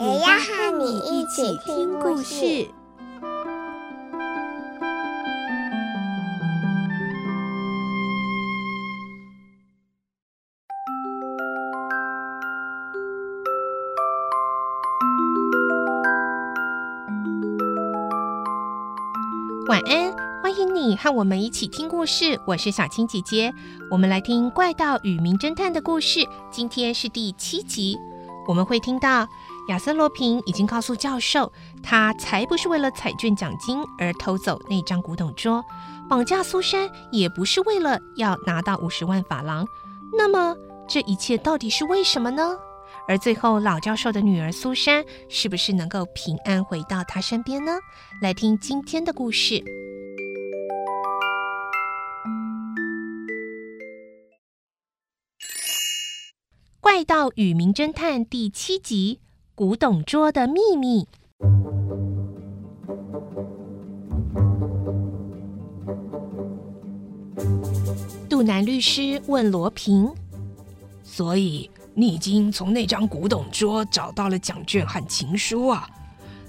也要和你一起听故事。晚安，欢迎你和我们一起听故事。我是小青姐姐，我们来听《怪盗与名侦探》的故事。今天是第七集，我们会听到。亚森·罗平已经告诉教授，他才不是为了彩券奖金而偷走那张古董桌，绑架苏珊也不是为了要拿到五十万法郎。那么，这一切到底是为什么呢？而最后，老教授的女儿苏珊是不是能够平安回到他身边呢？来听今天的故事，《怪盗与名侦探》第七集。古董桌的秘密。杜南律师问罗平：“所以你已经从那张古董桌找到了奖券和情书啊？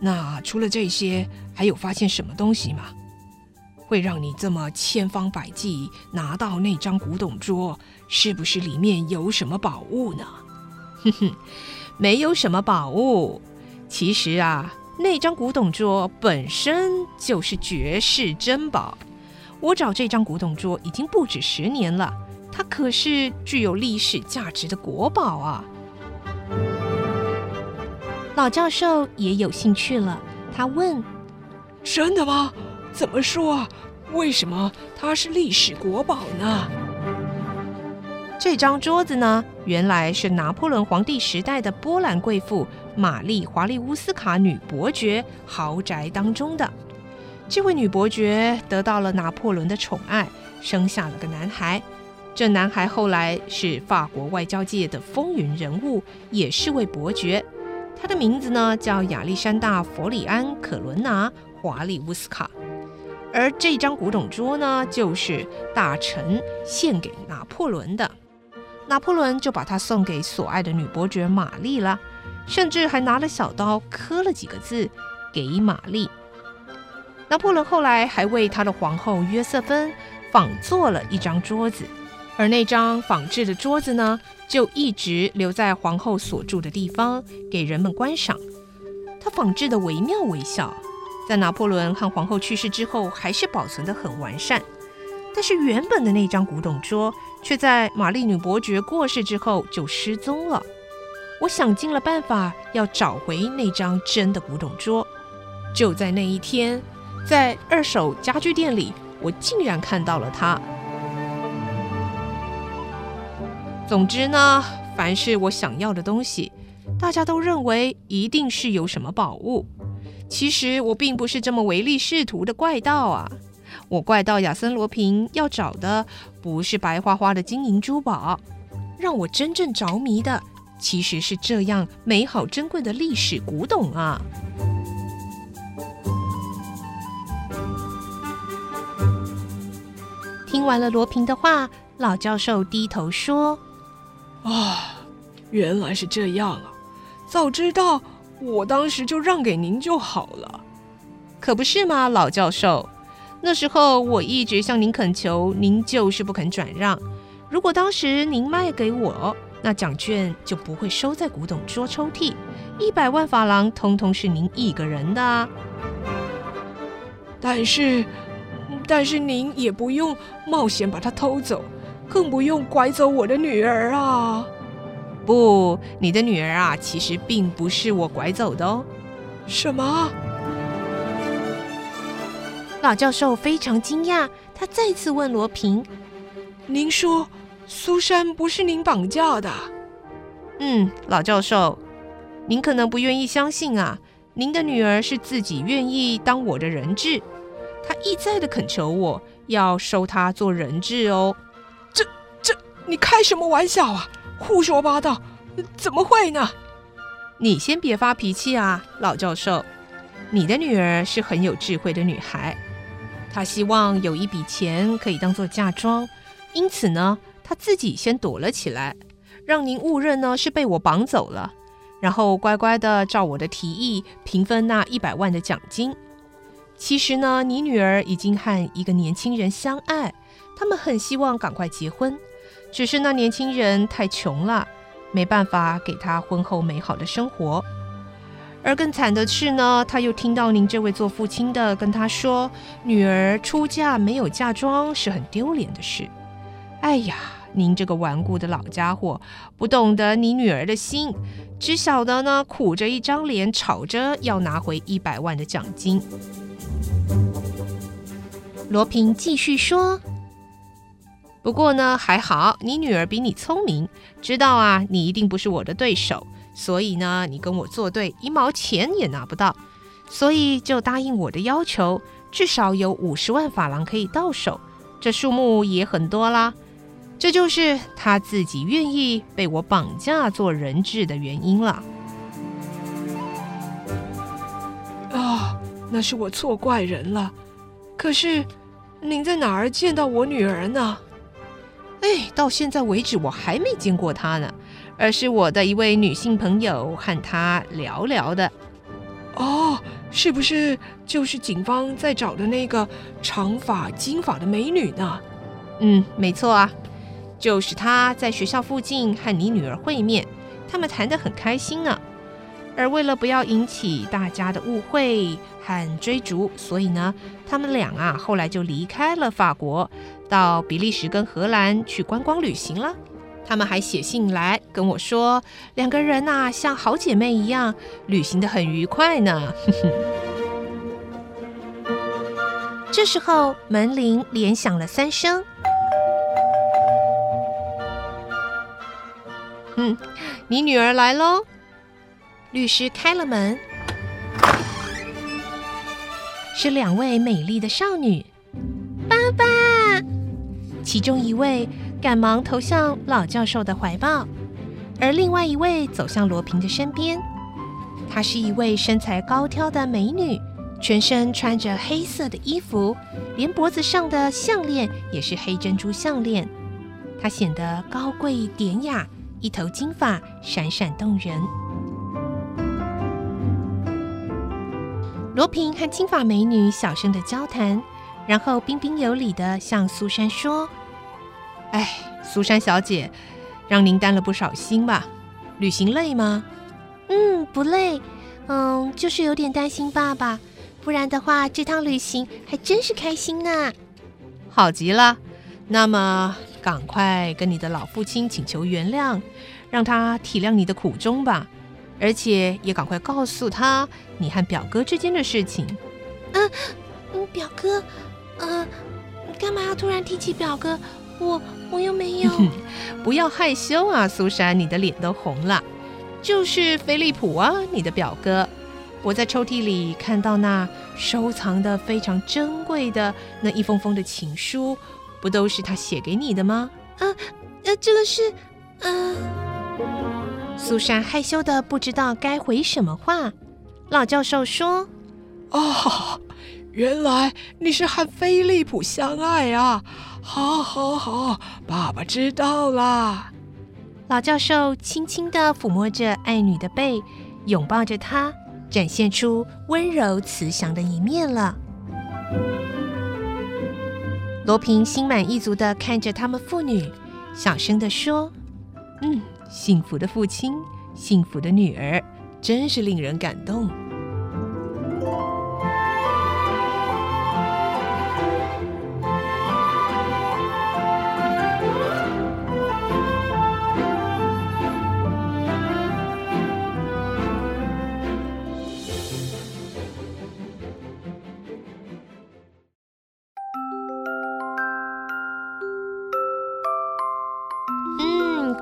那除了这些，还有发现什么东西吗？会让你这么千方百计拿到那张古董桌？是不是里面有什么宝物呢？”哼哼。没有什么宝物，其实啊，那张古董桌本身就是绝世珍宝。我找这张古董桌已经不止十年了，它可是具有历史价值的国宝啊！老教授也有兴趣了，他问：“真的吗？怎么说？为什么它是历史国宝呢？”这张桌子呢，原来是拿破仑皇帝时代的波兰贵妇玛丽华利乌斯卡女伯爵豪宅当中的。这位女伯爵得到了拿破仑的宠爱，生下了个男孩。这男孩后来是法国外交界的风云人物，也是位伯爵。他的名字呢，叫亚历山大·弗里安·可伦拿·华利乌斯卡。而这张古董桌呢，就是大臣献给拿破仑的。拿破仑就把它送给所爱的女伯爵玛丽了，甚至还拿了小刀刻了几个字给玛丽。拿破仑后来还为他的皇后约瑟芬仿做了一张桌子，而那张仿制的桌子呢，就一直留在皇后所住的地方给人们观赏。它仿制的惟妙惟肖，在拿破仑和皇后去世之后，还是保存得很完善。但是原本的那张古董桌，却在玛丽女伯爵过世之后就失踪了。我想尽了办法要找回那张真的古董桌。就在那一天，在二手家具店里，我竟然看到了它。总之呢，凡是我想要的东西，大家都认为一定是有什么宝物。其实我并不是这么唯利是图的怪盗啊。我怪盗亚森罗平要找的不是白花花的金银珠宝，让我真正着迷的其实是这样美好珍贵的历史古董啊！听完了罗平的话，老教授低头说：“啊，原来是这样啊！早知道我当时就让给您就好了，可不是吗，老教授？”那时候我一直向您恳求，您就是不肯转让。如果当时您卖给我，那奖券就不会收在古董桌抽屉，一百万法郎通通是您一个人的。但是，但是您也不用冒险把它偷走，更不用拐走我的女儿啊！不，你的女儿啊，其实并不是我拐走的哦。什么？老教授非常惊讶，他再次问罗平：“您说苏珊不是您绑架的？”“嗯，老教授，您可能不愿意相信啊，您的女儿是自己愿意当我的人质，她一再的恳求我要收她做人质哦。这这，你开什么玩笑啊？胡说八道，怎么会呢？你先别发脾气啊，老教授。你的女儿是很有智慧的女孩，他希望有一笔钱可以当做嫁妆，因此呢，他自己先躲了起来，让您误认呢是被我绑走了，然后乖乖的照我的提议平分那一百万的奖金。其实呢，你女儿已经和一个年轻人相爱，他们很希望赶快结婚，只是那年轻人太穷了，没办法给她婚后美好的生活。而更惨的是呢，他又听到您这位做父亲的跟他说，女儿出嫁没有嫁妆是很丢脸的事。哎呀，您这个顽固的老家伙，不懂得你女儿的心，只晓得呢苦着一张脸，吵着要拿回一百万的奖金。罗平继续说：“不过呢，还好你女儿比你聪明，知道啊，你一定不是我的对手。”所以呢，你跟我作对，一毛钱也拿不到，所以就答应我的要求，至少有五十万法郎可以到手，这数目也很多啦。这就是他自己愿意被我绑架做人质的原因了。啊，那是我错怪人了。可是，您在哪儿见到我女儿呢？哎，到现在为止我还没见过她呢。而是我的一位女性朋友和她聊聊的。哦，是不是就是警方在找的那个长发金发的美女呢？嗯，没错啊，就是她在学校附近和你女儿会面，他们谈得很开心呢。而为了不要引起大家的误会和追逐，所以呢，他们俩啊后来就离开了法国，到比利时跟荷兰去观光旅行了。他们还写信来跟我说，两个人呐、啊、像好姐妹一样，旅行的很愉快呢。这时候门铃连响了三声。嗯，你女儿来喽。律师开了门，是两位美丽的少女。爸爸，其中一位。赶忙投向老教授的怀抱，而另外一位走向罗平的身边。她是一位身材高挑的美女，全身穿着黑色的衣服，连脖子上的项链也是黑珍珠项链。她显得高贵典雅，一头金发闪闪动人。罗平和金发美女小声的交谈，然后彬彬有礼的向苏珊说。哎，苏珊小姐，让您担了不少心吧？旅行累吗？嗯，不累。嗯，就是有点担心爸爸，不然的话，这趟旅行还真是开心呢。好极了，那么赶快跟你的老父亲请求原谅，让他体谅你的苦衷吧。而且也赶快告诉他你和表哥之间的事情。嗯嗯，表哥，嗯，干嘛要突然提起表哥？我我又没有，不要害羞啊，苏珊，你的脸都红了。就是菲利普啊，你的表哥。我在抽屉里看到那收藏的非常珍贵的那一封封的情书，不都是他写给你的吗？啊，呃，这个是，嗯、呃。苏珊害羞的不知道该回什么话。老教授说：“哦。”原来你是和菲利普相爱啊！好，好，好，爸爸知道啦。老教授轻轻的抚摸着爱女的背，拥抱着她，展现出温柔慈祥的一面了。罗平心满意足的看着他们父女，小声的说：“嗯，幸福的父亲，幸福的女儿，真是令人感动。”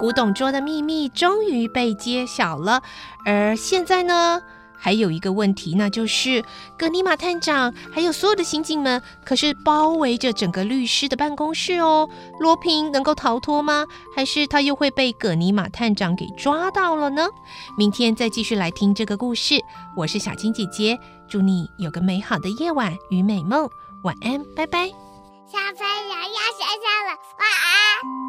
古董桌的秘密终于被揭晓了。而现在呢，还有一个问题，那就是葛尼玛探长还有所有的刑警们，可是包围着整个律师的办公室哦。罗平能够逃脱吗？还是他又会被葛尼玛探长给抓到了呢？明天再继续来听这个故事。我是小青姐姐，祝你有个美好的夜晚与美梦，晚安，拜拜。小朋友要睡觉了，晚安。